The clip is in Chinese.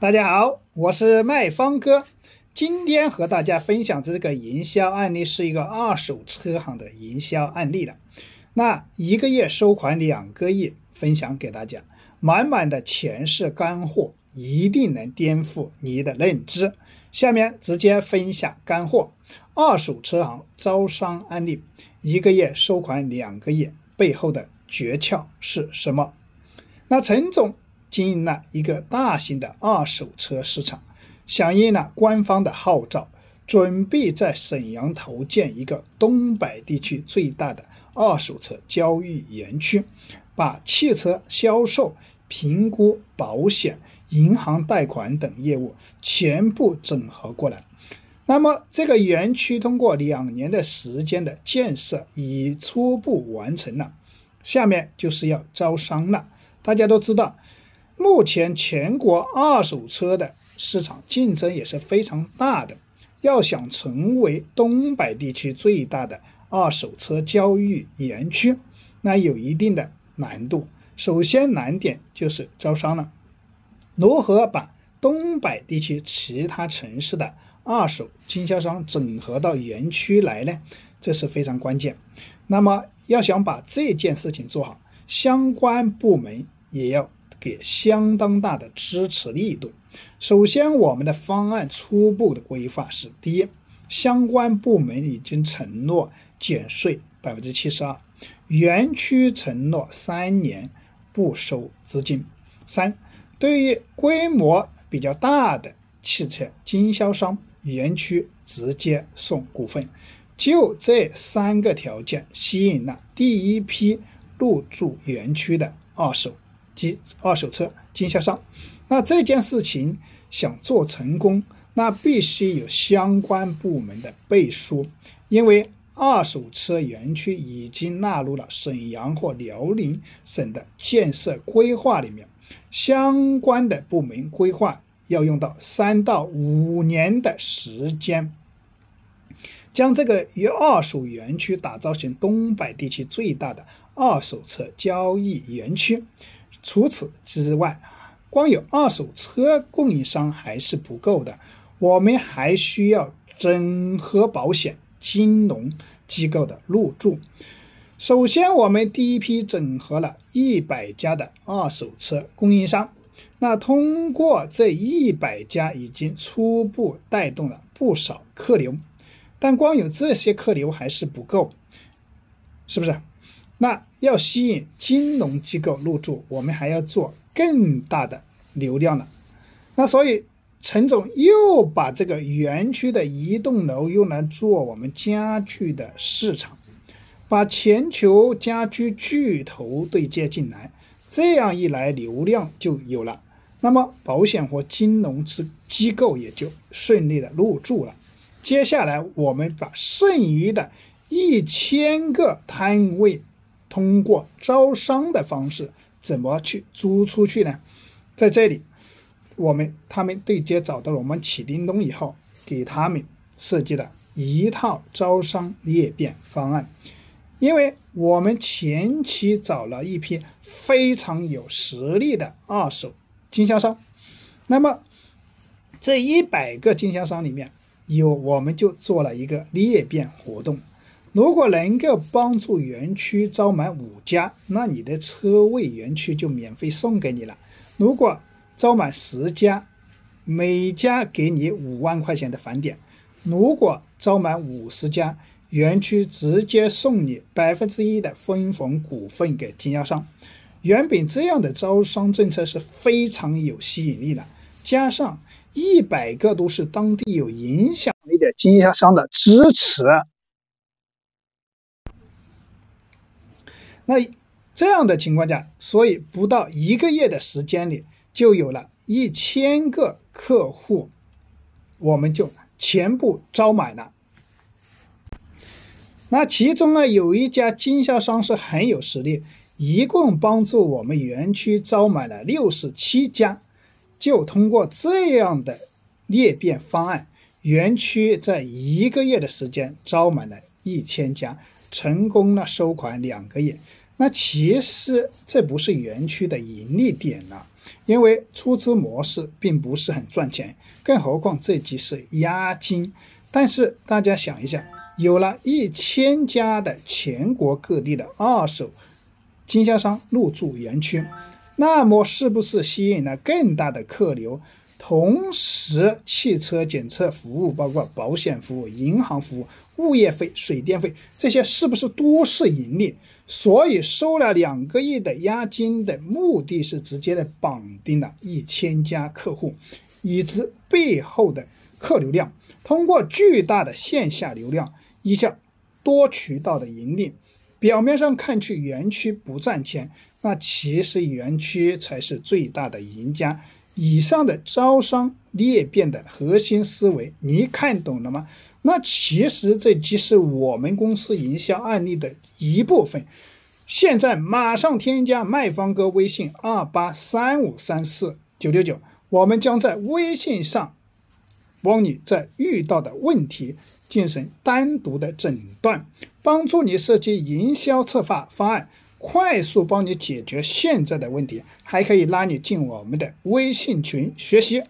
大家好，我是卖方哥。今天和大家分享这个营销案例是一个二手车行的营销案例了。那一个月收款两个亿，分享给大家，满满的钱是干货，一定能颠覆你的认知。下面直接分享干货：二手车行招商案例，一个月收款两个亿，背后的诀窍是什么？那陈总。经营了一个大型的二手车市场，响应了官方的号召，准备在沈阳投建一个东北地区最大的二手车交易园区，把汽车销售、评估、保险、银行贷款等业务全部整合过来。那么，这个园区通过两年的时间的建设已初步完成了，下面就是要招商了。大家都知道。目前全国二手车的市场竞争也是非常大的，要想成为东北地区最大的二手车交易园区，那有一定的难度。首先难点就是招商了，如何把东北地区其他城市的二手经销商整合到园区来呢？这是非常关键。那么要想把这件事情做好，相关部门也要。给相当大的支持力度。首先，我们的方案初步的规划是：第一，相关部门已经承诺减税百分之七十二，园区承诺三年不收资金；三，对于规模比较大的汽车经销商，园区直接送股份。就这三个条件，吸引了第一批入驻园区的二手。及二手车经销商，那这件事情想做成功，那必须有相关部门的背书，因为二手车园区已经纳入了沈阳或辽宁省的建设规划里面，相关的部门规划要用到三到五年的时间，将这个与二手园区打造成东北地区最大的二手车交易园区。除此之外，光有二手车供应商还是不够的，我们还需要整合保险、金融机构的入驻。首先，我们第一批整合了一百家的二手车供应商，那通过这一百家，已经初步带动了不少客流。但光有这些客流还是不够，是不是？那要吸引金融机构入驻，我们还要做更大的流量了。那所以陈总又把这个园区的一栋楼用来做我们家具的市场，把全球家居巨头对接进来，这样一来流量就有了。那么保险和金融之机构也就顺利的入驻了。接下来我们把剩余的一千个摊位。通过招商的方式怎么去租出去呢？在这里，我们他们对接找到了我们启叮咚以后，给他们设计了一套招商裂变方案。因为我们前期找了一批非常有实力的二手经销商，那么这一百个经销商里面有，我们就做了一个裂变活动。如果能够帮助园区招满五家，那你的车位园区就免费送给你了。如果招满十家，每家给你五万块钱的返点；如果招满五十家，园区直接送你百分之一的分红股份给经销商。原本这样的招商政策是非常有吸引力的，加上一百个都是当地有影响力的经销商的支持。那这样的情况下，所以不到一个月的时间里，就有了一千个客户，我们就全部招满了。那其中呢，有一家经销商是很有实力，一共帮助我们园区招满了六十七家。就通过这样的裂变方案，园区在一个月的时间招满了一千家，成功了收款两个月。那其实这不是园区的盈利点了，因为出租模式并不是很赚钱，更何况这即是押金。但是大家想一下，有了一千家的全国各地的二手经销商入驻园区，那么是不是吸引了更大的客流？同时，汽车检测服务，包括保险服务、银行服务、物业费、水电费，这些是不是都是盈利？所以收了两个亿的押金的目的是直接的绑定了一千家客户，以及背后的客流量，通过巨大的线下流量，一下多渠道的盈利。表面上看去园区不赚钱，那其实园区才是最大的赢家。以上的招商裂变的核心思维，你看懂了吗？那其实这即是我们公司营销案例的一部分。现在马上添加卖方哥微信二八三五三四九六九，我们将在微信上帮你在遇到的问题进行单独的诊断，帮助你设计营销策划方案。快速帮你解决现在的问题，还可以拉你进我们的微信群学习。